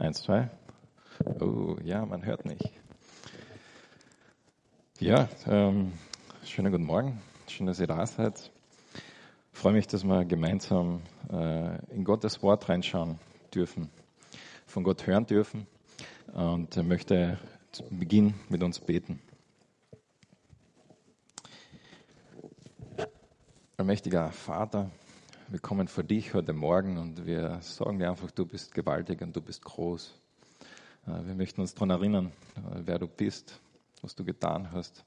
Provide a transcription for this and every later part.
Eins, zwei. Oh, ja, man hört nicht. Ja, ähm, schönen guten Morgen. Schön, dass ihr da seid. Ich freue mich, dass wir gemeinsam äh, in Gottes Wort reinschauen dürfen, von Gott hören dürfen und möchte zu Beginn mit uns beten. Allmächtiger Vater, wir kommen vor dich heute Morgen und wir sagen dir einfach, du bist gewaltig und du bist groß. Äh, wir möchten uns daran erinnern, äh, wer du bist, was du getan hast.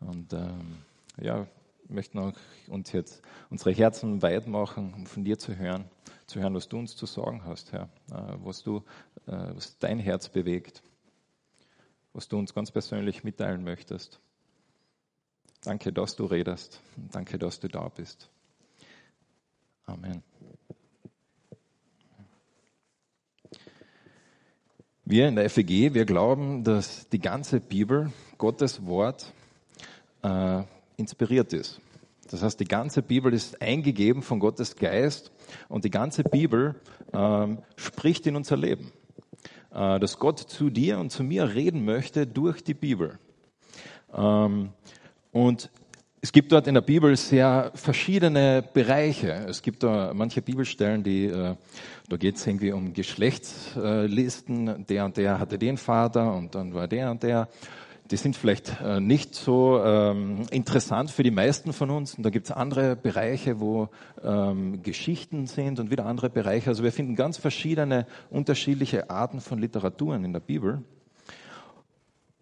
Und ähm, ja, möchten auch uns jetzt unsere Herzen weit machen, um von dir zu hören, zu hören, was du uns zu sagen hast, Herr, äh, was du, was dein Herz bewegt, was du uns ganz persönlich mitteilen möchtest. Danke, dass du redest. Danke, dass du da bist. Amen. Wir in der FEG, wir glauben, dass die ganze Bibel, Gottes Wort, äh, inspiriert ist. Das heißt, die ganze Bibel ist eingegeben von Gottes Geist und die ganze Bibel äh, spricht in unser Leben. Äh, dass Gott zu dir und zu mir reden möchte durch die Bibel. Ähm, und es gibt dort in der Bibel sehr verschiedene Bereiche. Es gibt da manche Bibelstellen, die, äh, da geht es irgendwie um Geschlechtslisten. Der und der hatte den Vater und dann war der und der. Die sind vielleicht äh, nicht so ähm, interessant für die meisten von uns. Und da gibt es andere Bereiche, wo ähm, Geschichten sind und wieder andere Bereiche. Also wir finden ganz verschiedene, unterschiedliche Arten von Literaturen in der Bibel.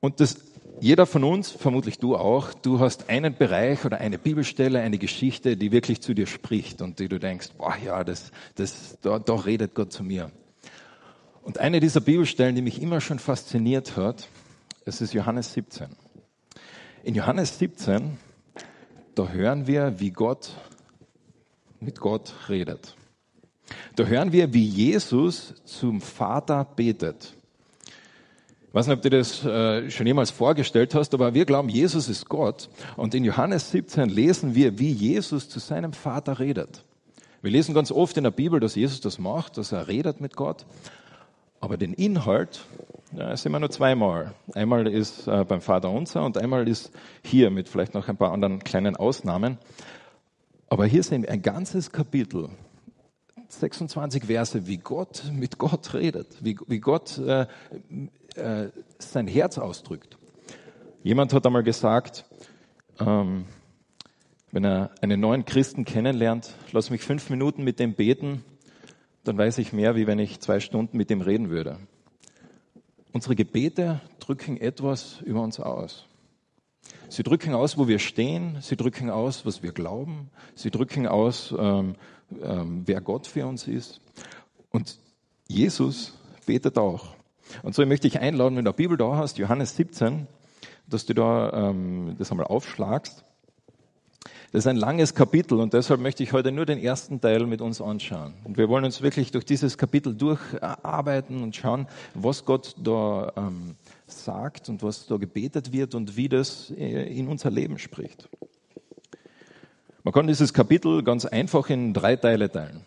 Und das jeder von uns, vermutlich du auch, du hast einen Bereich oder eine Bibelstelle, eine Geschichte, die wirklich zu dir spricht und die du denkst, boah, ja, das, das, da, da redet Gott zu mir. Und eine dieser Bibelstellen, die mich immer schon fasziniert hat, es ist Johannes 17. In Johannes 17, da hören wir, wie Gott mit Gott redet. Da hören wir, wie Jesus zum Vater betet. Ich weiß nicht, ob du das äh, schon jemals vorgestellt hast, aber wir glauben, Jesus ist Gott. Und in Johannes 17 lesen wir, wie Jesus zu seinem Vater redet. Wir lesen ganz oft in der Bibel, dass Jesus das macht, dass er redet mit Gott. Aber den Inhalt, ja, sind wir nur zweimal. Einmal ist äh, beim Vater unser und einmal ist hier mit vielleicht noch ein paar anderen kleinen Ausnahmen. Aber hier sehen wir ein ganzes Kapitel, 26 Verse, wie Gott mit Gott redet, wie, wie Gott äh, äh, sein Herz ausdrückt. Jemand hat einmal gesagt, ähm, wenn er einen neuen Christen kennenlernt, lass mich fünf Minuten mit dem beten, dann weiß ich mehr, wie wenn ich zwei Stunden mit ihm reden würde. Unsere Gebete drücken etwas über uns aus. Sie drücken aus, wo wir stehen. Sie drücken aus, was wir glauben. Sie drücken aus, ähm, ähm, wer Gott für uns ist. Und Jesus betet auch. Und so möchte ich einladen, wenn du die Bibel da hast, Johannes 17, dass du da ähm, das einmal aufschlagst. Das ist ein langes Kapitel und deshalb möchte ich heute nur den ersten Teil mit uns anschauen. Und wir wollen uns wirklich durch dieses Kapitel durcharbeiten und schauen, was Gott da ähm, sagt und was da gebetet wird und wie das äh, in unser Leben spricht. Man kann dieses Kapitel ganz einfach in drei Teile teilen.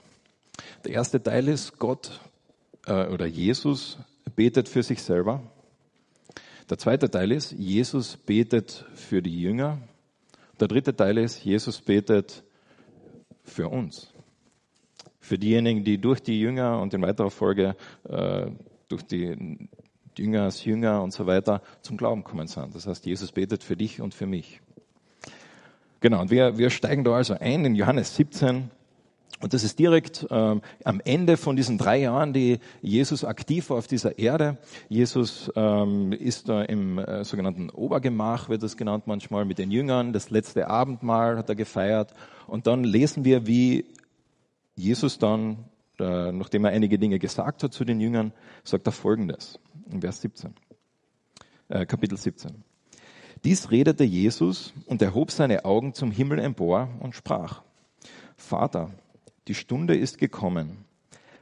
Der erste Teil ist Gott äh, oder Jesus betet für sich selber. Der zweite Teil ist, Jesus betet für die Jünger. Der dritte Teil ist, Jesus betet für uns. Für diejenigen, die durch die Jünger und in weiterer Folge äh, durch die Jüngers, Jünger und so weiter zum Glauben kommen sind. Das heißt, Jesus betet für dich und für mich. Genau, und wir, wir steigen da also ein in Johannes 17, und das ist direkt ähm, am Ende von diesen drei Jahren, die Jesus aktiv war auf dieser Erde. Jesus ähm, ist da im äh, sogenannten Obergemach, wird das genannt manchmal, mit den Jüngern. Das letzte Abendmahl hat er gefeiert. Und dann lesen wir, wie Jesus dann, äh, nachdem er einige Dinge gesagt hat zu den Jüngern, sagt er Folgendes in Vers 17, äh, Kapitel 17. Dies redete Jesus und erhob seine Augen zum Himmel empor und sprach, Vater, die Stunde ist gekommen.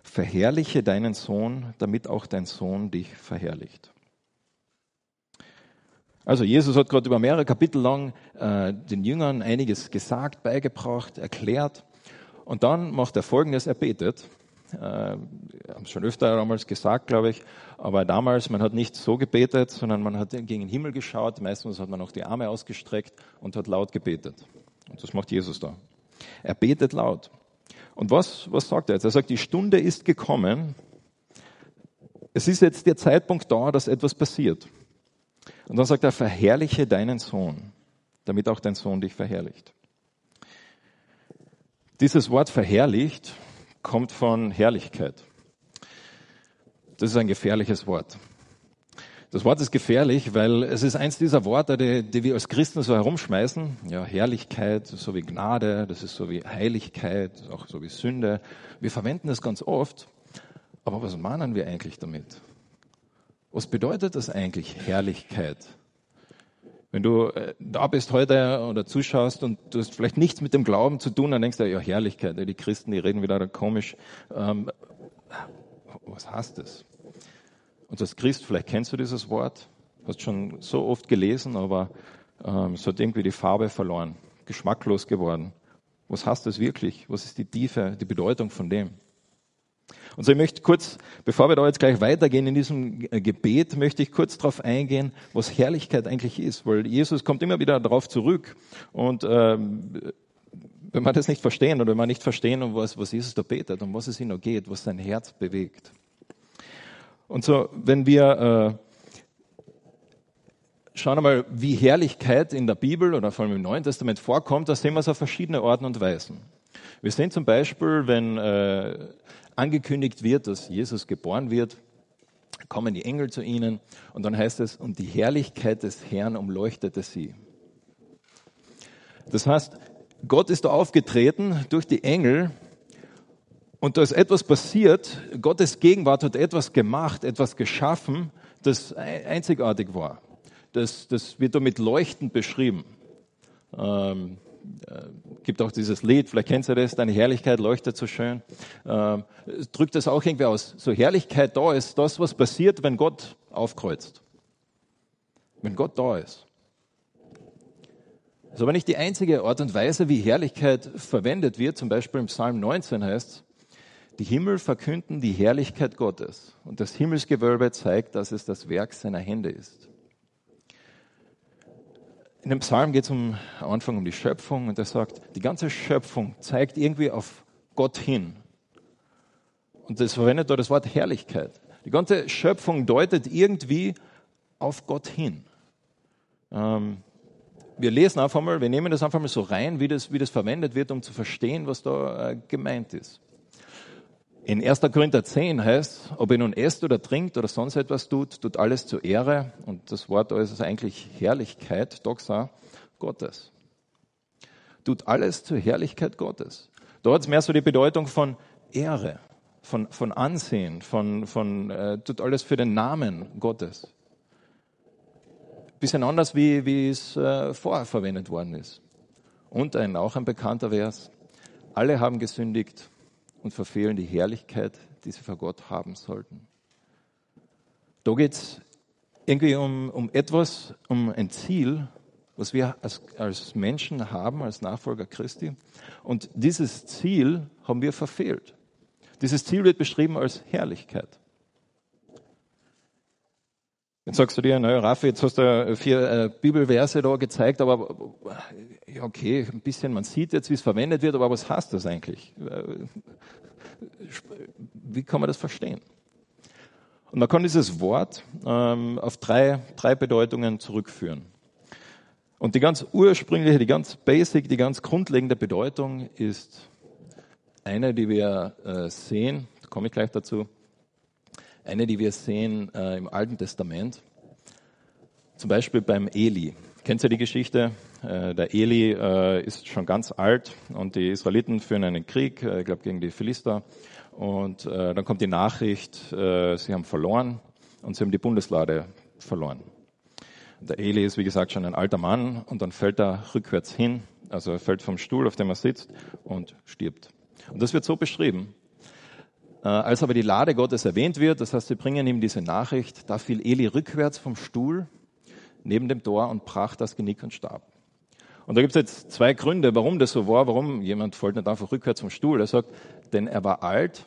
Verherrliche deinen Sohn, damit auch dein Sohn dich verherrlicht. Also Jesus hat gerade über mehrere Kapitel lang äh, den Jüngern einiges gesagt, beigebracht, erklärt. Und dann macht er Folgendes, er betet. äh, haben es schon öfter damals gesagt, glaube ich, aber damals, man hat nicht so gebetet, sondern man hat gegen den Himmel geschaut, meistens hat man auch die Arme ausgestreckt und hat laut gebetet. Und das macht Jesus da. Er betet laut. Und was, was sagt er jetzt? Er sagt, die Stunde ist gekommen. Es ist jetzt der Zeitpunkt da, dass etwas passiert. Und dann sagt er, verherrliche deinen Sohn, damit auch dein Sohn dich verherrlicht. Dieses Wort verherrlicht kommt von Herrlichkeit. Das ist ein gefährliches Wort. Das Wort ist gefährlich, weil es ist eins dieser Worte, die, die, wir als Christen so herumschmeißen. Ja, Herrlichkeit, so wie Gnade, das ist so wie Heiligkeit, auch so wie Sünde. Wir verwenden es ganz oft. Aber was meinen wir eigentlich damit? Was bedeutet das eigentlich, Herrlichkeit? Wenn du äh, da bist heute oder zuschaust und du hast vielleicht nichts mit dem Glauben zu tun, dann denkst du, ja, Herrlichkeit, die Christen, die reden wieder komisch. Ähm, was heißt das? Und als Christ, vielleicht kennst du dieses Wort, hast schon so oft gelesen, aber ähm, es hat irgendwie die Farbe verloren, geschmacklos geworden. Was heißt das wirklich? Was ist die Tiefe, die Bedeutung von dem? Und so, ich möchte kurz, bevor wir da jetzt gleich weitergehen in diesem äh, Gebet, möchte ich kurz darauf eingehen, was Herrlichkeit eigentlich ist, weil Jesus kommt immer wieder darauf zurück und ähm, wenn wir das nicht verstehen oder wenn wir nicht verstehen, um was, was Jesus da betet, um was es ihm noch geht, was sein Herz bewegt, und so, wenn wir äh, schauen einmal, wie Herrlichkeit in der Bibel oder vor allem im Neuen Testament vorkommt, da sehen wir es auf verschiedene Arten und Weisen. Wir sehen zum Beispiel, wenn äh, angekündigt wird, dass Jesus geboren wird, kommen die Engel zu ihnen und dann heißt es, und die Herrlichkeit des Herrn umleuchtete sie. Das heißt, Gott ist da aufgetreten durch die Engel und da ist etwas passiert, Gottes Gegenwart hat etwas gemacht, etwas geschaffen, das einzigartig war. Das, das wird damit leuchtend beschrieben. Ähm, äh, gibt auch dieses Lied, vielleicht kennst du das, deine Herrlichkeit leuchtet so schön. Ähm, drückt das auch irgendwie aus. So Herrlichkeit da ist das, was passiert, wenn Gott aufkreuzt. Wenn Gott da ist. Das ist aber nicht die einzige Art und Weise, wie Herrlichkeit verwendet wird. Zum Beispiel im Psalm 19 heißt es, die Himmel verkünden die Herrlichkeit Gottes und das Himmelsgewölbe zeigt, dass es das Werk seiner Hände ist. In dem Psalm geht es am Anfang um die Schöpfung und er sagt, die ganze Schöpfung zeigt irgendwie auf Gott hin. Und das verwendet da das Wort Herrlichkeit. Die ganze Schöpfung deutet irgendwie auf Gott hin. Ähm, wir lesen einfach mal, wir nehmen das einfach mal so rein, wie das, wie das verwendet wird, um zu verstehen, was da äh, gemeint ist. In 1. Korinther 10 heißt, ob ihr nun esst oder trinkt oder sonst etwas tut, tut alles zur Ehre, und das Wort da ist eigentlich Herrlichkeit, Doxa, Gottes. Tut alles zur Herrlichkeit Gottes. Da hat es mehr so die Bedeutung von Ehre, von, von Ansehen, von, von äh, tut alles für den Namen Gottes. Bisschen anders, wie, wie es äh, vorher verwendet worden ist. Und ein, auch ein bekannter Vers. Alle haben gesündigt und verfehlen die Herrlichkeit, die sie vor Gott haben sollten. Da geht es irgendwie um, um etwas, um ein Ziel, was wir als, als Menschen haben, als Nachfolger Christi. Und dieses Ziel haben wir verfehlt. Dieses Ziel wird beschrieben als Herrlichkeit. Jetzt sagst du dir, naja, Raffi, jetzt hast du vier äh, Bibelverse da gezeigt, aber ja, okay, ein bisschen, man sieht jetzt, wie es verwendet wird, aber was heißt das eigentlich? Äh, wie kann man das verstehen? Und man kann dieses Wort ähm, auf drei, drei Bedeutungen zurückführen. Und die ganz ursprüngliche, die ganz basic, die ganz grundlegende Bedeutung ist eine, die wir äh, sehen, da komme ich gleich dazu, eine, die wir sehen äh, im Alten Testament, zum Beispiel beim Eli. Kennt ihr die Geschichte? Äh, der Eli äh, ist schon ganz alt und die Israeliten führen einen Krieg, äh, ich glaube gegen die Philister. Und äh, dann kommt die Nachricht, äh, sie haben verloren und sie haben die Bundeslade verloren. Der Eli ist, wie gesagt, schon ein alter Mann und dann fällt er rückwärts hin, also er fällt vom Stuhl, auf dem er sitzt und stirbt. Und das wird so beschrieben. Äh, als aber die Lade Gottes erwähnt wird, das heißt, sie bringen ihm diese Nachricht, da fiel Eli rückwärts vom Stuhl neben dem Tor und brach das Genick und starb. Und da gibt es jetzt zwei Gründe, warum das so war, warum jemand fällt nicht einfach rückwärts vom Stuhl. Er sagt, denn er war alt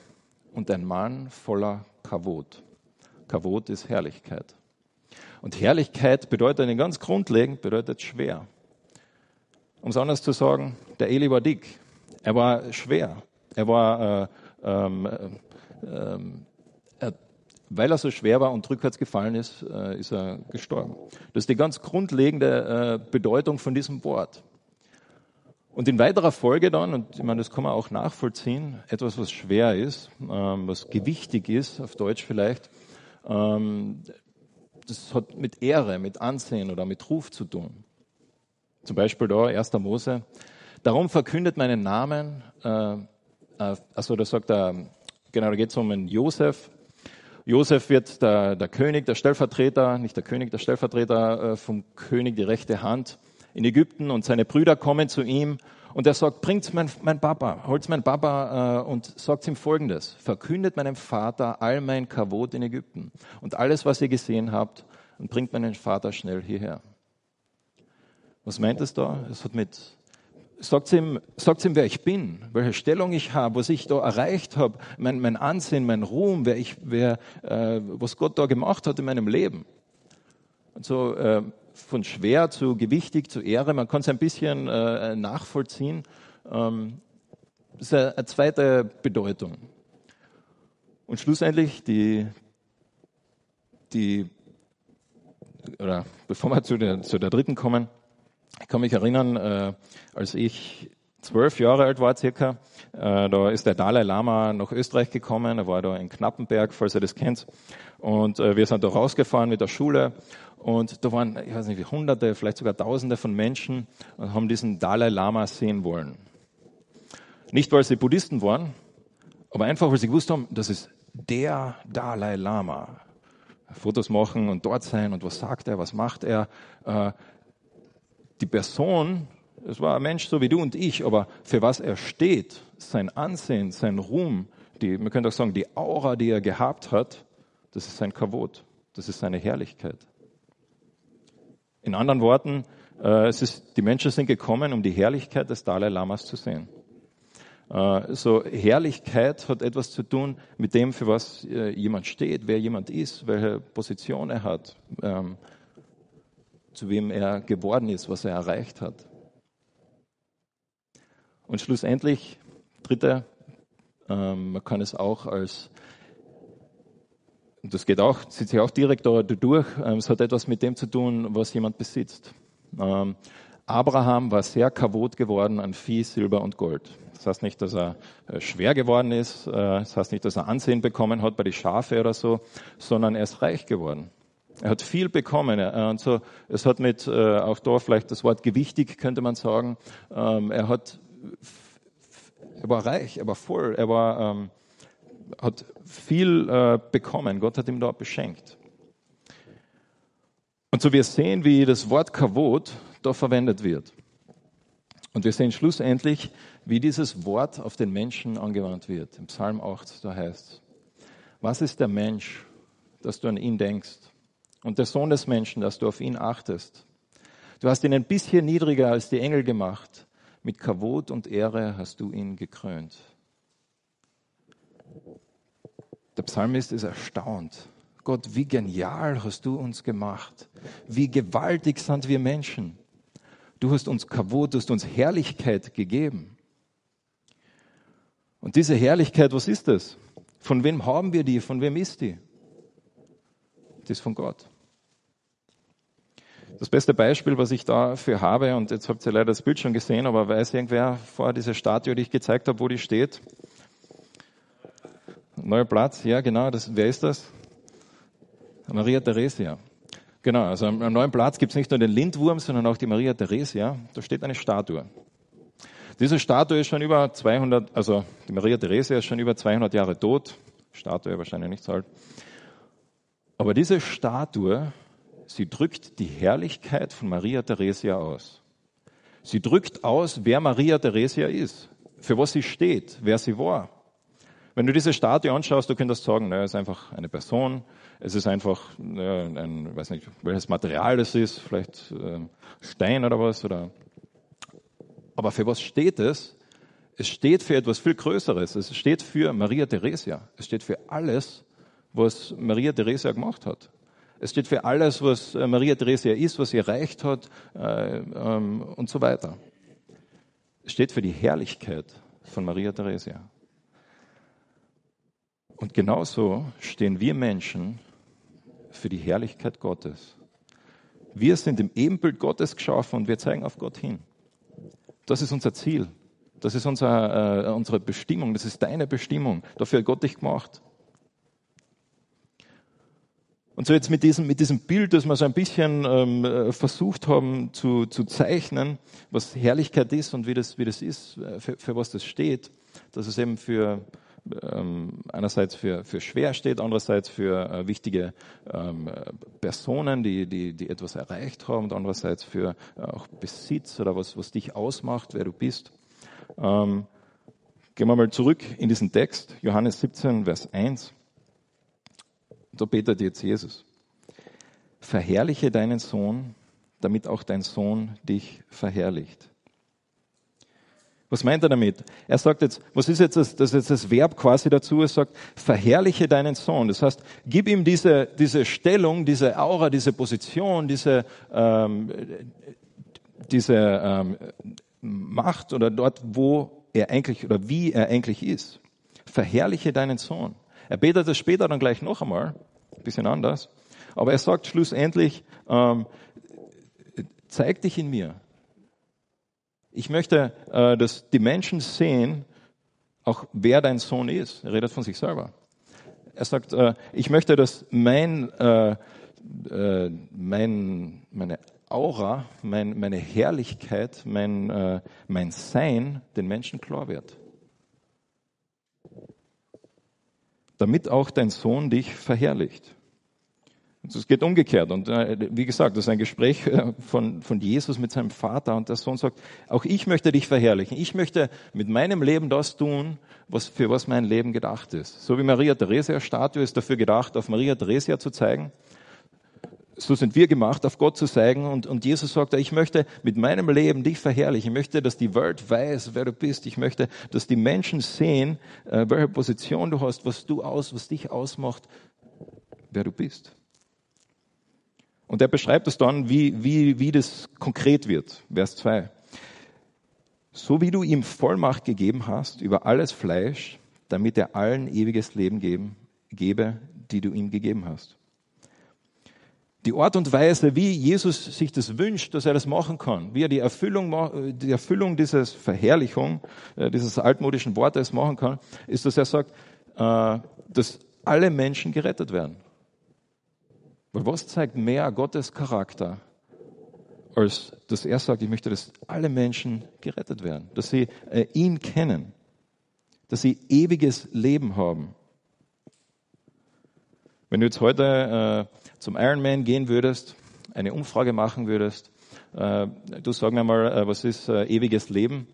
und ein Mann voller Kavot. Kavot ist Herrlichkeit. Und Herrlichkeit bedeutet ganz grundlegend, bedeutet schwer. Um es anders zu sagen, der Eli war dick. Er war schwer. Er war, äh, ähm, äh, er, weil er so schwer war und rückwärts gefallen ist, äh, ist er gestorben. Das ist die ganz grundlegende äh, Bedeutung von diesem Wort. Und in weiterer Folge dann, und ich meine, das kann man auch nachvollziehen, etwas, was schwer ist, ähm, was gewichtig ist, auf Deutsch vielleicht, ähm, das hat mit Ehre, mit Ansehen oder mit Ruf zu tun. Zum Beispiel da, 1. Mose. Darum verkündet meinen Namen, äh, äh, also da sagt er, genau, da geht es um einen Josef. Josef wird der, der König, der Stellvertreter, nicht der König, der Stellvertreter äh, vom König, die rechte Hand in Ägypten und seine Brüder kommen zu ihm und er sagt, bringt mein, mein Papa, holt mein Papa äh, und sagt ihm Folgendes, verkündet meinem Vater all mein Kavot in Ägypten und alles, was ihr gesehen habt und bringt meinen Vater schnell hierher. Was meint es da? Es hat mit, sagt ihm, sagt ihm, wer ich bin, welche Stellung ich habe, was ich da erreicht habe, mein, mein Ansehen, mein Ruhm, wer ich, wer, äh, was Gott da gemacht hat in meinem Leben. Und so, äh, von schwer zu gewichtig zu Ehre. Man kann es ein bisschen äh, nachvollziehen. Ähm, das ist eine, zweite Bedeutung. Und schlussendlich die, die oder bevor wir zu der, zu der dritten kommen, ich kann mich erinnern, äh, als ich zwölf Jahre alt war circa, äh, da ist der Dalai Lama nach Österreich gekommen, er war da in Knappenberg, falls ihr das kennt, und äh, wir sind da rausgefahren mit der Schule und da waren, ich weiß nicht, hunderte, vielleicht sogar tausende von Menschen und haben diesen Dalai Lama sehen wollen. Nicht, weil sie Buddhisten waren, aber einfach, weil sie gewusst haben, das ist der Dalai Lama. Fotos machen und dort sein und was sagt er, was macht er. Äh, die Person, es war ein Mensch so wie du und ich, aber für was er steht, sein Ansehen, sein Ruhm, die, man könnte auch sagen, die Aura, die er gehabt hat, das ist sein Kavot, das ist seine Herrlichkeit. In anderen Worten, äh, es ist, die Menschen sind gekommen, um die Herrlichkeit des Dalai Lamas zu sehen. Äh, so Herrlichkeit hat etwas zu tun mit dem, für was äh, jemand steht, wer jemand ist, welche Position er hat, ähm, zu wem er geworden ist, was er erreicht hat. Und schlussendlich, dritte, ähm, man kann es auch als das geht auch, zieht sich auch direkt da durch. Ähm, es hat etwas mit dem zu tun, was jemand besitzt. Ähm, Abraham war sehr kavot geworden an Vieh, Silber und Gold. Das heißt nicht, dass er äh, schwer geworden ist, äh, das heißt nicht, dass er Ansehen bekommen hat bei den Schafe oder so, sondern er ist reich geworden. Er hat viel bekommen. Äh, und so, es hat mit, auch da vielleicht das Wort gewichtig, könnte man sagen. Ähm, er hat, er war reich, er war voll, er war, hat viel äh, bekommen. Gott hat ihm dort beschenkt. Und so wir sehen, wie das Wort Kavot da verwendet wird. Und wir sehen schlussendlich, wie dieses Wort auf den Menschen angewandt wird. Im Psalm 8, da heißt es, was ist der Mensch, dass du an ihn denkst? Und der Sohn des Menschen, dass du auf ihn achtest? Du hast ihn ein bisschen niedriger als die Engel gemacht. Mit Kavot und Ehre hast du ihn gekrönt. Der Psalmist ist erstaunt. Gott, wie genial hast du uns gemacht. Wie gewaltig sind wir Menschen. Du hast uns Kavot, du hast uns Herrlichkeit gegeben. Und diese Herrlichkeit, was ist das? Von wem haben wir die? Von wem ist die? Das ist von Gott. Das beste Beispiel, was ich dafür habe, und jetzt habt ihr leider das Bild schon gesehen, aber weiß irgendwer vor dieser Statue, die ich gezeigt habe, wo die steht? Neuer Platz, ja genau, das, wer ist das? Maria Theresia. Genau, also am, neuen Platz gibt es nicht nur den Lindwurm, sondern auch die Maria Theresia. Da steht eine Statue. Diese Statue ist schon über 200, also die Maria Theresia ist schon über 200 Jahre tot. Statue wahrscheinlich nicht so alt. Aber diese Statue, sie drückt die Herrlichkeit von Maria Theresia aus. Sie drückt aus, wer Maria Theresia ist, für was sie steht, wer sie war. Wenn du diese Statue anschaust, du könntest sagen, naja, es ist einfach eine Person, es ist einfach naja, ein, weiß nicht, welches Material das ist, vielleicht äh, Stein oder was, oder. Aber für was steht es? Es steht für etwas viel Größeres. Es steht für Maria Theresia. Es steht für alles, was Maria Theresia gemacht hat. Es steht für alles, was äh, Maria Theresia ist, was sie erreicht hat äh, ähm, und so weiter. Es steht für die Herrlichkeit von Maria Theresia. Und genauso stehen wir Menschen für die Herrlichkeit Gottes. Wir sind im Ebenbild Gottes geschaffen und wir zeigen auf Gott hin. Das ist unser Ziel. Das ist unser, äh, unsere Bestimmung. Das ist deine Bestimmung. Dafür hat Gott dich gemacht. Und so jetzt mit diesem, mit diesem Bild, das wir so ein bisschen ähm, äh, versucht haben zu, zu zeichnen, was Herrlichkeit ist und wie das, wie das ist, äh, für, für was das steht, dass es eben für ähm, einerseits für, für schwer steht, andererseits für äh, wichtige ähm, Personen, die, die, die etwas erreicht haben und andererseits für äh, auch Besitz oder was, was dich ausmacht, wer du bist. Ähm, gehen wir mal zurück in diesen Text, Johannes 17, Vers 1. Da betet jetzt Jesus. Verherrliche deinen Sohn, damit auch dein Sohn dich verherrlicht. Was meint er damit? Er sagt jetzt, was ist jetzt das, das, ist das Verb quasi dazu? Er sagt, verherrliche deinen Sohn. Das heißt, gib ihm diese, diese Stellung, diese Aura, diese Position, diese, ähm, diese ähm, Macht oder dort, wo er eigentlich oder wie er eigentlich ist. Verherrliche deinen Sohn. Er betet das später dann gleich noch einmal, ein bisschen anders. Aber er sagt schlussendlich, ähm, zeig dich in mir. Ich möchte, äh, dass die Menschen sehen, auch wer dein Sohn ist. Er redet von sich selber. Er sagt, äh, ich möchte, dass mein, äh, äh mein, meine Aura, mein, meine Herrlichkeit, mein, äh, mein Sein den Menschen klar wird. damit auch dein Sohn dich verherrlicht. Es geht umgekehrt. Und äh, wie gesagt, das ist ein Gespräch äh, von, von Jesus mit seinem Vater. Und der Sohn sagt, auch ich möchte dich verherrlichen. Ich möchte mit meinem Leben das tun, was, für was mein Leben gedacht ist. So wie Maria Theresia Statue ist dafür gedacht, auf Maria Theresia zu zeigen so sind wir gemacht, auf Gott zu zeigen. Und, und Jesus sagt, ich möchte mit meinem Leben dich verherrlichen. Ich möchte, dass die Welt weiß, wer du bist. Ich möchte, dass die Menschen sehen, äh, welche Position du hast, was du aus, was dich ausmacht, wer du bist. Und er beschreibt es dann, wie, wie, wie das konkret wird. Vers 2. So wie du ihm Vollmacht gegeben hast über alles Fleisch, damit er allen ewiges Leben geben, gebe, die du ihm gegeben hast die Art und Weise, wie Jesus sich das wünscht, dass er das machen kann, wie er die Erfüllung, die Erfüllung dieses Verherrlichung, äh, dieses altmodischen Wortes machen kann, ist, dass er sagt, äh, dass alle Menschen gerettet werden. Weil was zeigt mehr Gottes Charakter, als dass er sagt, ich möchte, dass alle Menschen gerettet werden, dass sie äh, ihn kennen, dass sie ewiges Leben haben. Wenn du jetzt heute zum Ironman gehen würdest, eine Umfrage machen würdest, äh, du sag mir mal, äh, was ist äh, ewiges Leben?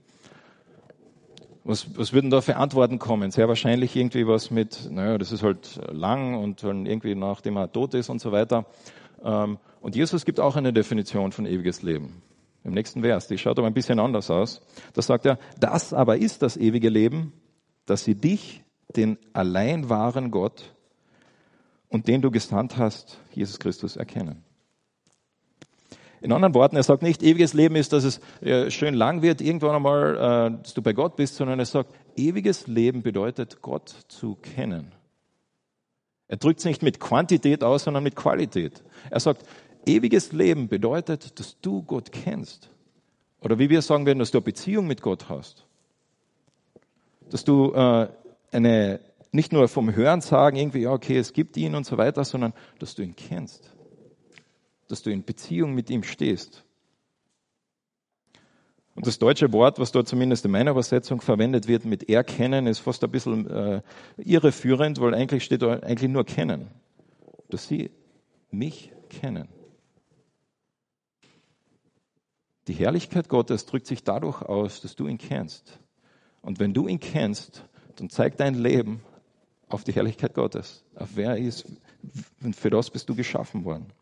Was, was würden da für Antworten kommen? Sehr wahrscheinlich irgendwie was mit, naja, das ist halt lang und dann irgendwie nachdem er tot ist und so weiter. Ähm, und Jesus gibt auch eine Definition von ewiges Leben. Im nächsten Vers, die schaut aber ein bisschen anders aus. Da sagt er, das aber ist das ewige Leben, dass sie dich, den allein wahren Gott und den du gesandt hast, Jesus Christus, erkennen. In anderen Worten, er sagt nicht, ewiges Leben ist, dass es schön lang wird, irgendwann einmal, äh, dass du bei Gott bist, sondern er sagt, ewiges Leben bedeutet, Gott zu kennen. Er drückt es nicht mit Quantität aus, sondern mit Qualität. Er sagt, ewiges Leben bedeutet, dass du Gott kennst. Oder wie wir sagen würden, dass du eine Beziehung mit Gott hast. Dass du äh, eine nicht nur vom Hören sagen, irgendwie, ja, okay, es gibt ihn und so weiter, sondern dass du ihn kennst. Dass du in Beziehung mit ihm stehst. Und das deutsche Wort, was dort zumindest in meiner Übersetzung verwendet wird mit erkennen, ist fast ein bisschen äh, irreführend, weil eigentlich steht da eigentlich nur kennen. Dass sie mich kennen. Die Herrlichkeit Gottes drückt sich dadurch aus, dass du ihn kennst. Und wenn du ihn kennst, dann zeigt dein Leben auf die Herrlichkeit Gottes, auf wer er ist. Und für das bist du geschaffen worden.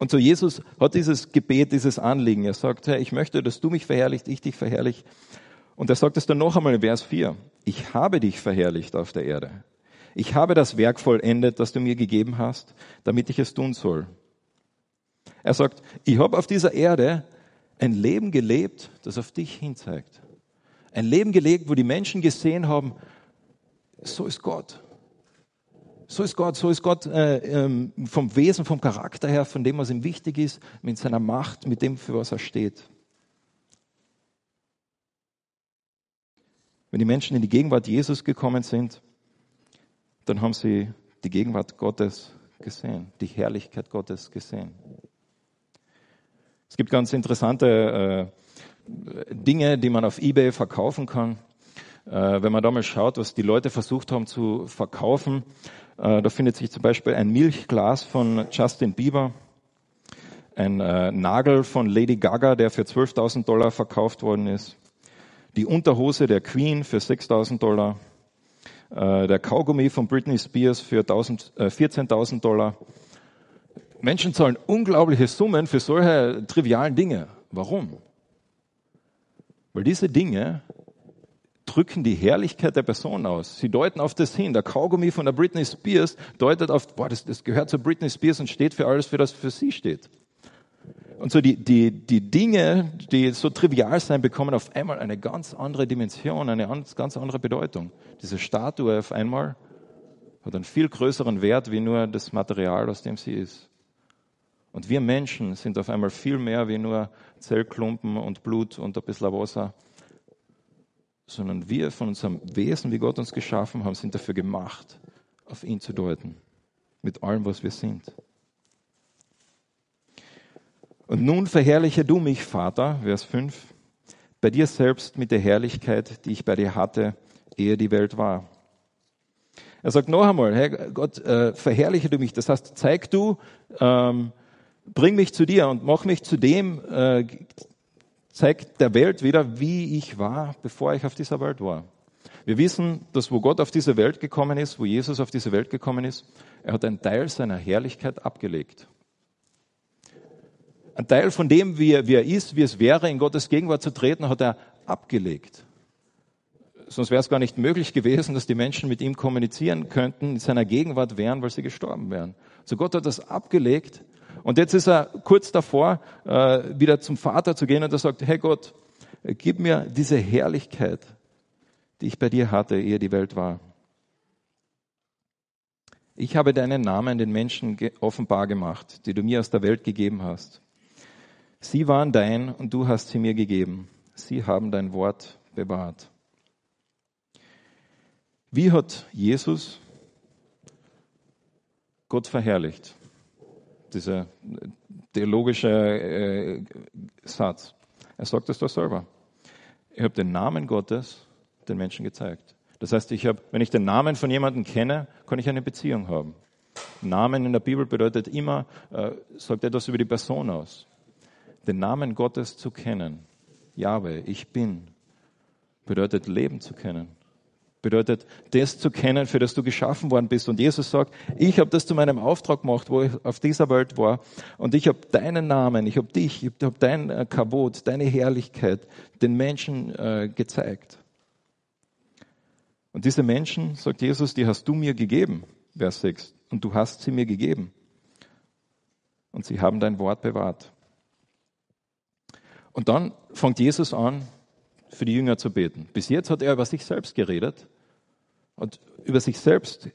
Und so Jesus hat dieses Gebet, dieses Anliegen. Er sagt, Herr, ich möchte, dass du mich verherrlicht, ich dich verherrlich. Und er sagt es dann noch einmal in Vers 4. Ich habe dich verherrlicht auf der Erde. Ich habe das Werk vollendet, das du mir gegeben hast, damit ich es tun soll. Er sagt, ich habe auf dieser Erde ein Leben gelebt, das auf dich hinzeigt. Ein Leben gelebt, wo die Menschen gesehen haben, so ist Gott. So ist Gott, so ist Gott äh, ähm, vom Wesen, vom Charakter her, von dem, was ihm wichtig ist, mit seiner Macht, mit dem, für was er steht. Wenn die Menschen in die Gegenwart Jesus gekommen sind, dann haben sie die Gegenwart Gottes gesehen, die Herrlichkeit Gottes gesehen. Es gibt ganz interessante äh, Dinge, die man auf eBay verkaufen kann. Äh, wenn man da mal schaut, was die Leute versucht haben zu verkaufen, da findet sich zum Beispiel ein Milchglas von Justin Bieber, ein äh, Nagel von Lady Gaga, der für 12.000 Dollar verkauft worden ist, die Unterhose der Queen für 6.000 Dollar, äh, der Kaugummi von Britney Spears für 14.000 Dollar. Menschen zahlen unglaubliche Summen für solche trivialen Dinge. Warum? Weil diese Dinge drücken die Herrlichkeit der Person aus. Sie deuten auf das hin. Der Kaugummi von der Britney Spears deutet auf, boah, das, das gehört zu Britney Spears und steht für alles, für das für sie steht. Und so die, die, die Dinge, die so trivial sein, bekommen auf einmal eine ganz andere Dimension, eine ganz andere Bedeutung. Diese Statue auf einmal hat einen viel größeren Wert wie nur das Material, aus dem sie ist. Und wir Menschen sind auf einmal viel mehr wie nur Zellklumpen und Blut und ein bisschen Wasser sondern wir von unserem Wesen, wie Gott uns geschaffen haben, sind dafür gemacht, auf ihn zu deuten, mit allem, was wir sind. Und nun verherrliche du mich, Vater, Vers 5, bei dir selbst mit der Herrlichkeit, die ich bei dir hatte, ehe die Welt war. Er sagt noch einmal, hey Gott, äh, verherrliche du mich. Das heißt, zeig du, ähm, bring mich zu dir und mach mich zu dem, äh, zeigt der Welt wieder, wie ich war, bevor ich auf dieser Welt war. Wir wissen, dass wo Gott auf diese Welt gekommen ist, wo Jesus auf diese Welt gekommen ist, er hat einen Teil seiner Herrlichkeit abgelegt. Ein Teil von dem, wie er, wie er ist, wie es wäre, in Gottes Gegenwart zu treten, hat er abgelegt. Sonst wäre es gar nicht möglich gewesen, dass die Menschen mit ihm kommunizieren könnten, in seiner Gegenwart wären, weil sie gestorben wären. So Gott hat das abgelegt und jetzt ist er kurz davor, äh, wieder zum Vater zu gehen und er sagt, hey Gott, gib mir diese Herrlichkeit, die ich bei dir hatte, ehe die Welt war. Ich habe deinen Namen den Menschen offenbar gemacht, die du mir aus der Welt gegeben hast. Sie waren dein und du hast sie mir gegeben. Sie haben dein Wort bewahrt. Wie hat Jesus Gott verherrlicht? Dieser theologische äh, Satz. Er sagt es da selber. Ich habe den Namen Gottes den Menschen gezeigt. Das heißt, ich habe, wenn ich den Namen von jemandem kenne, kann ich eine Beziehung haben. Namen in der Bibel bedeutet immer, äh, sagt etwas über die Person aus. Den Namen Gottes zu kennen, Jahwe, ich bin, bedeutet Leben zu kennen. Bedeutet, das zu kennen, für das du geschaffen worden bist. Und Jesus sagt, ich habe das zu meinem Auftrag gemacht, wo ich auf dieser Welt war. Und ich habe deinen Namen, ich habe dich, ich habe dein äh, Kabot, deine Herrlichkeit den Menschen äh, gezeigt. Und diese Menschen, sagt Jesus, die hast du mir gegeben, Vers 6. Und du hast sie mir gegeben. Und sie haben dein Wort bewahrt. Und dann fängt Jesus an, für die Jünger zu beten. Bis jetzt hat er über sich selbst geredet und über sich selbst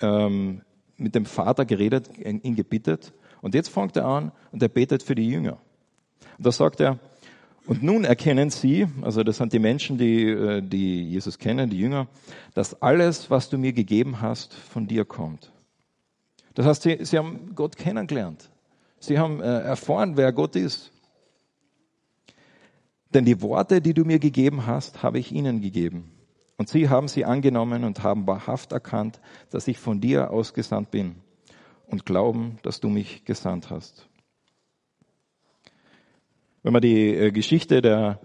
ähm, mit dem Vater geredet, ihn gebittet. Und jetzt fängt er an und er betet für die Jünger. Und da sagt er, und nun erkennen sie, also das sind die Menschen, die, äh, die Jesus kennen, die Jünger, dass alles, was du mir gegeben hast, von dir kommt. Das heißt, sie, sie haben Gott kennengelernt. Sie haben äh, erfahren, wer Gott ist. Denn die Worte, die du mir gegeben hast, habe ich ihnen gegeben. Und sie haben sie angenommen und haben wahrhaft erkannt, dass ich von dir ausgesandt bin und glauben, dass du mich gesandt hast. Wenn man die äh, Geschichte der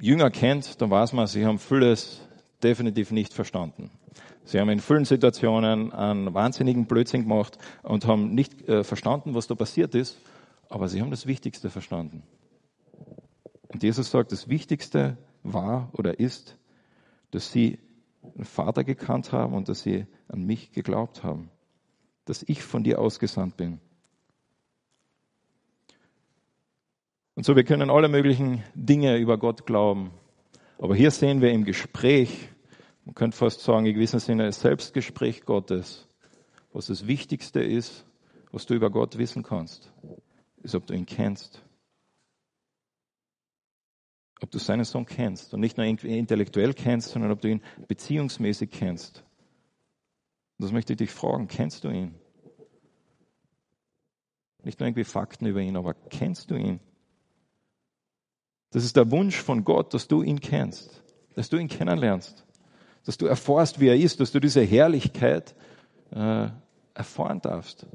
Jünger kennt, dann weiß man, sie haben vieles definitiv nicht verstanden. Sie haben in vielen Situationen einen wahnsinnigen Blödsinn gemacht und haben nicht äh, verstanden, was da passiert ist. aber sie haben das Wichtigste verstanden. Und Jesus sagt, das Wichtigste war oder ist, dass sie einen Vater gekannt haben und dass sie an mich geglaubt haben, dass ich von dir ausgesandt bin. Und so, wir können alle möglichen Dinge über Gott glauben. Aber hier sehen wir im Gespräch, man könnte fast sagen, in gewissem Sinne, das Selbstgespräch Gottes, was das Wichtigste ist, was du über Gott wissen kannst, ist, ob du ihn kennst. Ob du seinen Sohn kennst und nicht nur intellektuell kennst, sondern ob du ihn beziehungsmäßig kennst. Das möchte ich dich fragen, kennst du ihn? Nicht nur irgendwie Fakten über ihn, aber kennst du ihn? Das ist der Wunsch von Gott, dass du ihn kennst, dass du ihn kennenlernst, dass du erfährst, wie er ist, dass du diese Herrlichkeit äh, erfahren darfst.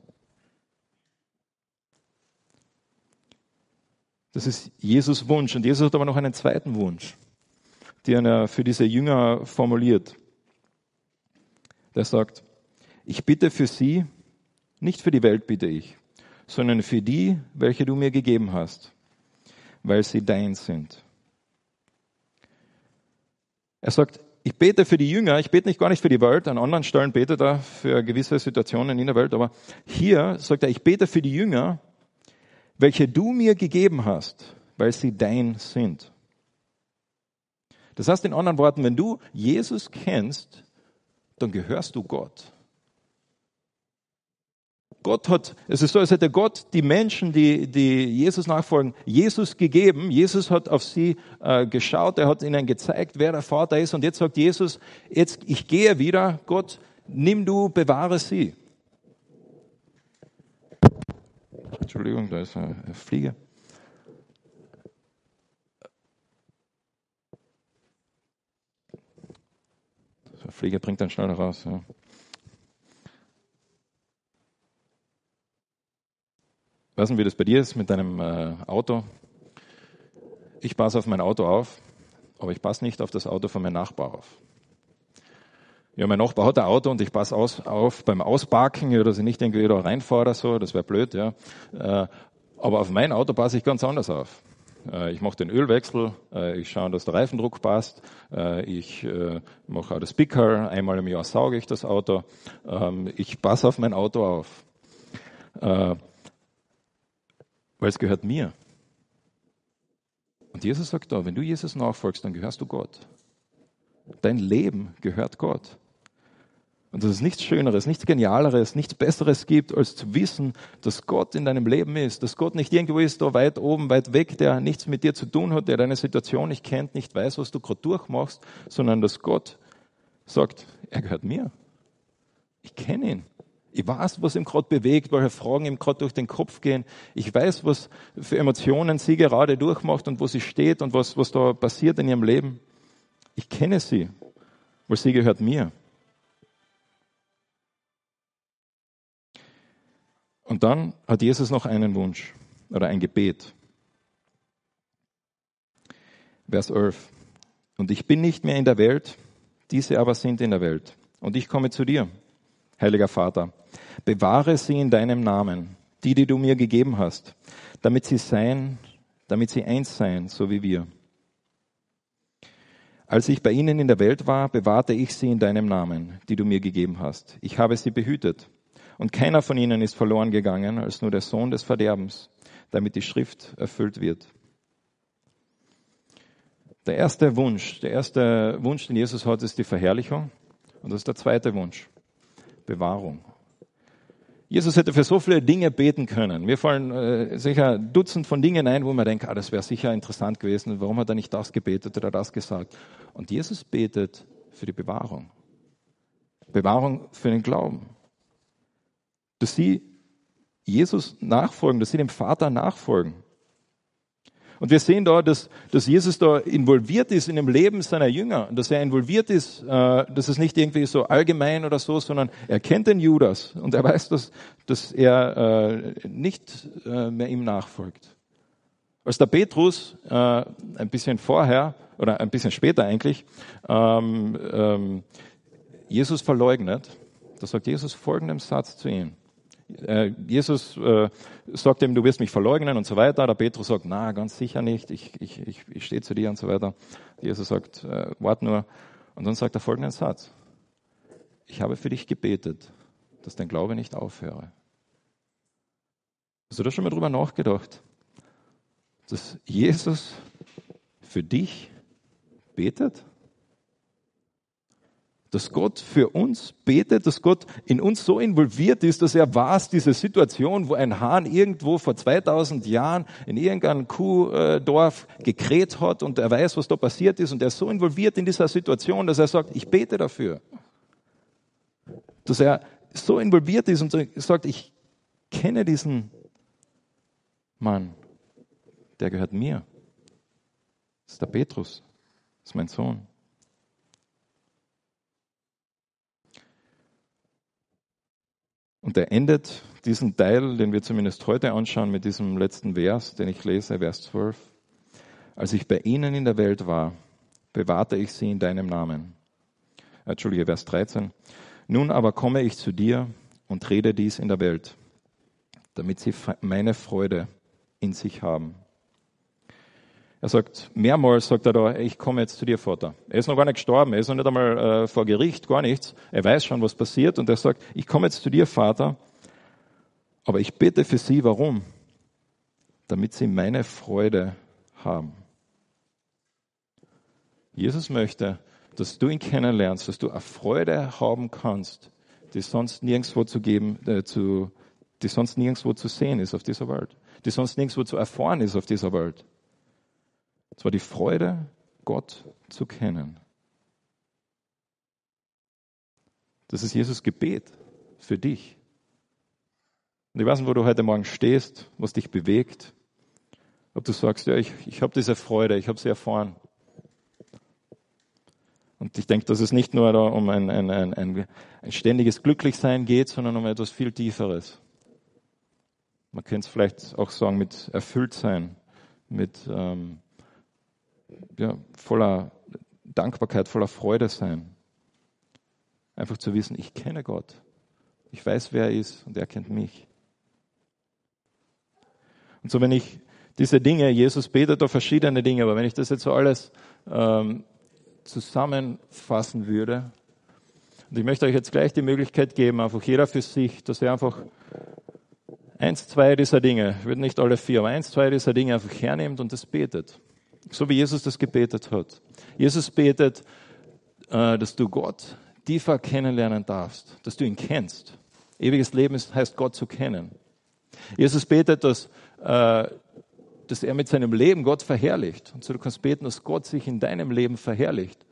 Das ist Jesus Wunsch. Und Jesus hat aber noch einen zweiten Wunsch, den er für diese Jünger formuliert. Der sagt, ich bitte für sie, nicht für die Welt bitte ich, sondern für die, welche du mir gegeben hast weil sie dein sind. Er sagt, ich bete für die Jünger, ich bete nicht gar nicht für die Welt, an anderen Stellen betet er für gewisse Situationen in der Welt, aber hier sagt er, ich bete für die Jünger, welche du mir gegeben hast, weil sie dein sind. Das heißt in anderen Worten, wenn du Jesus kennst, dann gehörst du Gott. Gott hat, es ist so, als hätte Gott die Menschen, die, die Jesus nachfolgen, Jesus gegeben. Jesus hat auf sie äh, geschaut, er hat ihnen gezeigt, wer der Vater ist. Und jetzt sagt Jesus, jetzt, ich gehe wieder, Gott, nimm du, bewahre sie. Entschuldigung, da ist eine Fliege. Der Flieger bringt dann schnell raus. Ja. weiß nicht, wie das bei dir ist mit deinem äh, Auto. Ich passe auf mein Auto auf, aber ich passe nicht auf das Auto von meinem Nachbar auf. Ja, mein Nachbar hat ein Auto und ich passe aus, auf beim Ausparken, ja, dass ich nicht irgendwie da reinfahre oder so, das wäre blöd, ja. Äh, aber auf mein Auto passe ich ganz anders auf. Äh, ich mache den Ölwechsel, äh, ich schaue, dass der Reifendruck passt, ich mache auch das Picker, einmal im Jahr sauge ich das Auto, ähm, ich passe auf mein Auto auf weil es gehört mir. Und Jesus sagt da, wenn du Jesus nachfolgst, dann gehörst du Gott. Dein Leben gehört Gott. Und dass es nichts Schöneres, nichts Genialeres, nichts Besseres gibt, als zu wissen, dass Gott in deinem Leben ist, dass Gott nicht irgendwo ist, da weit oben, weit weg, der nichts mit dir zu tun hat, der deine Situation nicht kennt, nicht weiß, was du gerade durchmachst, sondern dass Gott sagt, er gehört mir. Ich kenne ihn. Ich weiß, was ihm gerade bewegt, welche Fragen ihm gerade durch den Kopf gehen. Ich weiß, was für Emotionen sie gerade durchmacht und wo sie steht und was, was da passiert in ihrem Leben. Ich kenne sie, weil sie gehört mir. Und dann hat Jesus noch einen Wunsch oder ein Gebet. Vers 11. Und ich bin nicht mehr in der Welt, diese aber sind in der Welt. Und ich komme zu dir heiliger Vater. Bewahre sie in deinem Namen, die, die du mir gegeben hast, damit sie sein, damit sie eins seien, so wie wir. Als ich bei ihnen in der Welt war, bewahrte ich sie in deinem Namen, die du mir gegeben hast. Ich habe sie behütet. Und keiner von ihnen ist verloren gegangen, als nur der Sohn des Verderbens, damit die Schrift erfüllt wird. Der erste Wunsch, der erste Wunsch, den Jesus hat, ist die Verherrlichung. Und das ist der zweite Wunsch. Bewahrung. Jesus hätte für so viele Dinge beten können. Mir fallen äh, sicher Dutzend von Dingen ein, wo man denkt, ah, das wäre sicher interessant gewesen. Warum hat er nicht das gebetet oder das gesagt? Und Jesus betet für die Bewahrung. Bewahrung für den Glauben. Dass sie Jesus nachfolgen, dass sie dem Vater nachfolgen. Und wir sehen da, dass, dass Jesus da involviert ist in dem Leben seiner Jünger, dass er involviert ist, äh, dass es nicht irgendwie so allgemein oder so, sondern er kennt den Judas und er weiß, dass, dass er äh, nicht äh, mehr ihm nachfolgt. Als der Petrus äh, ein bisschen vorher oder ein bisschen später eigentlich ähm, ähm, Jesus verleugnet, da sagt Jesus folgenden Satz zu ihm. Äh, Jesus äh, sagt ihm, du wirst mich verleugnen und so weiter. Der Petrus sagt, na, ganz sicher nicht, ich, ich, ich, ich stehe zu dir und so weiter. Jesus sagt, äh, wart nur. Und dann sagt er folgenden Satz. Ich habe für dich gebetet, dass dein Glaube nicht aufhöre. Hast du da schon mal drüber nachgedacht? Dass Jesus für dich betet? Dass Gott für uns betet, dass Gott in uns so involviert ist, dass er weiß, diese Situation, wo ein Hahn irgendwo vor 2000 Jahren in irgendeinem Kuhdorf gekräht hat und er weiß, was da passiert ist und er ist so involviert in dieser Situation, dass er sagt, ich bete dafür. Dass er so involviert ist und sagt, ich kenne diesen Mann, der gehört mir. Das ist der Petrus, das ist mein Sohn. Und er endet diesen Teil, den wir zumindest heute anschauen, mit diesem letzten Vers, den ich lese, Vers 12. Als ich bei ihnen in der Welt war, bewahrte ich sie in deinem Namen. Entschuldige, Vers 13. Nun aber komme ich zu dir und rede dies in der Welt, damit sie meine Freude in sich haben. Er sagt, mehrmals sagt er da, ich komme jetzt zu dir, Vater. Er ist noch gar nicht gestorben, er ist noch nicht einmal äh, vor Gericht, gar nichts. Er weiß schon, was passiert und er sagt, ich komme jetzt zu dir, Vater, aber ich bete für sie, warum? Damit sie meine Freude haben. Jesus möchte, dass du ihn kennenlernst, dass du eine Freude haben kannst, die sonst nirgendwo zu geben, äh, zu, die sonst nirgendwo zu sehen ist auf dieser Welt, die sonst nirgendwo zu erfahren ist auf dieser Welt. Es war die Freude, Gott zu kennen. Das ist Jesus Gebet für dich. Und ich weiß nicht, wo du heute Morgen stehst, was dich bewegt. Ob du sagst, ja, ich, ich habe diese Freude, ich habe sie erfahren. Und ich denke, dass es nicht nur da um ein, ein, ein, ein, ein ständiges Glücklichsein geht, sondern um etwas viel Tieferes. Man könnte es vielleicht auch sagen mit Erfülltsein, mit ähm, ja, voller Dankbarkeit, voller Freude sein. Einfach zu wissen, ich kenne Gott. Ich weiß, wer er ist und er kennt mich. Und so, wenn ich diese Dinge, Jesus betet da verschiedene Dinge, aber wenn ich das jetzt so alles ähm, zusammenfassen würde, und ich möchte euch jetzt gleich die Möglichkeit geben, einfach jeder für sich, dass er einfach eins, zwei dieser Dinge, ich würde nicht alle vier, aber eins, zwei dieser Dinge einfach hernimmt und das betet. So wie Jesus das gebetet hat. Jesus betet, äh, dass du Gott tiefer kennenlernen darfst, dass du ihn kennst. Ewiges Leben heißt Gott zu kennen. Jesus betet, dass, äh, dass er mit seinem Leben Gott verherrlicht. Und so du kannst beten, dass Gott sich in deinem Leben verherrlicht.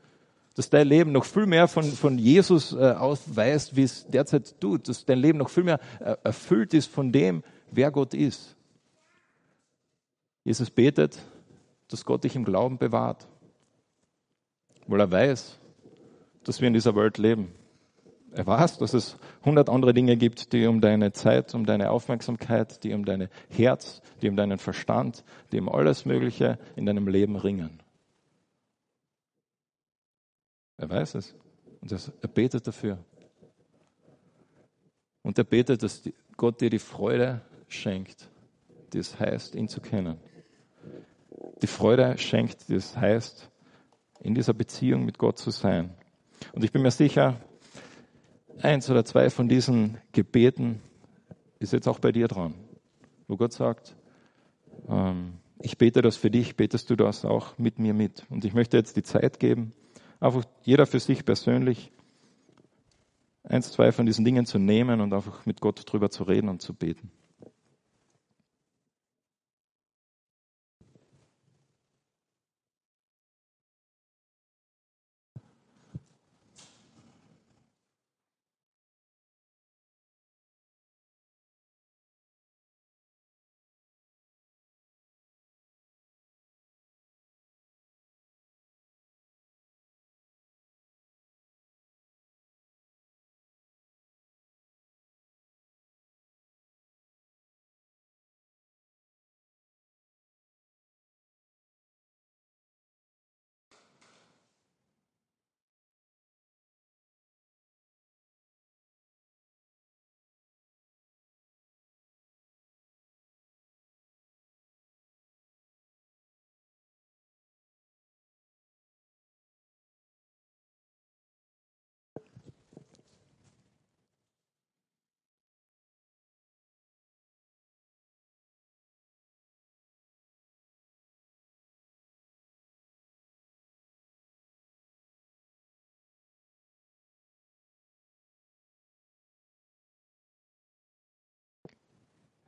Dass dein Leben noch viel mehr von, von Jesus äh, ausweist, wie es derzeit tut. Dass dein Leben noch viel mehr erfüllt ist von dem, wer Gott ist. Jesus betet, dass Gott dich im Glauben bewahrt, weil er weiß, dass wir in dieser Welt leben. Er weiß, dass es hundert andere Dinge gibt, die um deine Zeit, um deine Aufmerksamkeit, die um dein Herz, die um deinen Verstand, die um alles Mögliche in deinem Leben ringen. Er weiß es und er betet dafür. Und er betet, dass Gott dir die Freude schenkt, die es heißt, ihn zu kennen die Freude schenkt, die es heißt, in dieser Beziehung mit Gott zu sein. Und ich bin mir sicher, eins oder zwei von diesen Gebeten ist jetzt auch bei dir dran, wo Gott sagt, ähm, ich bete das für dich, betest du das auch mit mir mit. Und ich möchte jetzt die Zeit geben, einfach jeder für sich persönlich eins, zwei von diesen Dingen zu nehmen und einfach mit Gott drüber zu reden und zu beten.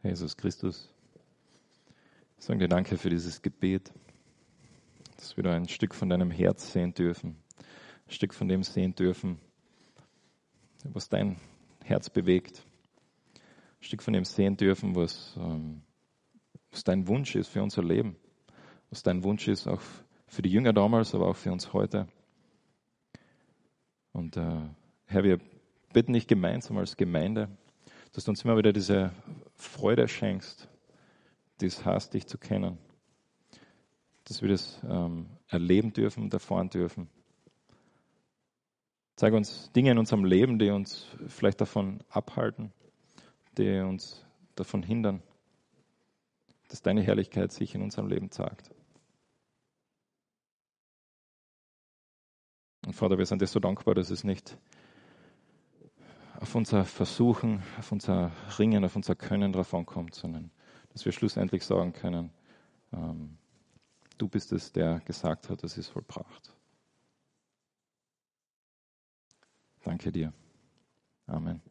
Jesus Christus, ich sage dir Danke für dieses Gebet, dass wir da ein Stück von deinem Herz sehen dürfen, ein Stück von dem sehen dürfen, was dein Herz bewegt, ein Stück von dem sehen dürfen, was, ähm, was dein Wunsch ist für unser Leben, was dein Wunsch ist auch für die Jünger damals, aber auch für uns heute. Und äh, Herr, wir bitten dich gemeinsam als Gemeinde, dass du uns immer wieder diese Freude schenkst, es heißt, dich zu kennen. Dass wir das ähm, erleben dürfen und erfahren dürfen. Zeig uns Dinge in unserem Leben, die uns vielleicht davon abhalten, die uns davon hindern, dass deine Herrlichkeit sich in unserem Leben zeigt. Und Vater, wir sind dir so dankbar, dass es nicht auf unser Versuchen, auf unser Ringen, auf unser Können drauf ankommt, sondern dass wir schlussendlich sagen können, ähm, du bist es, der gesagt hat, es ist vollbracht. Danke dir. Amen.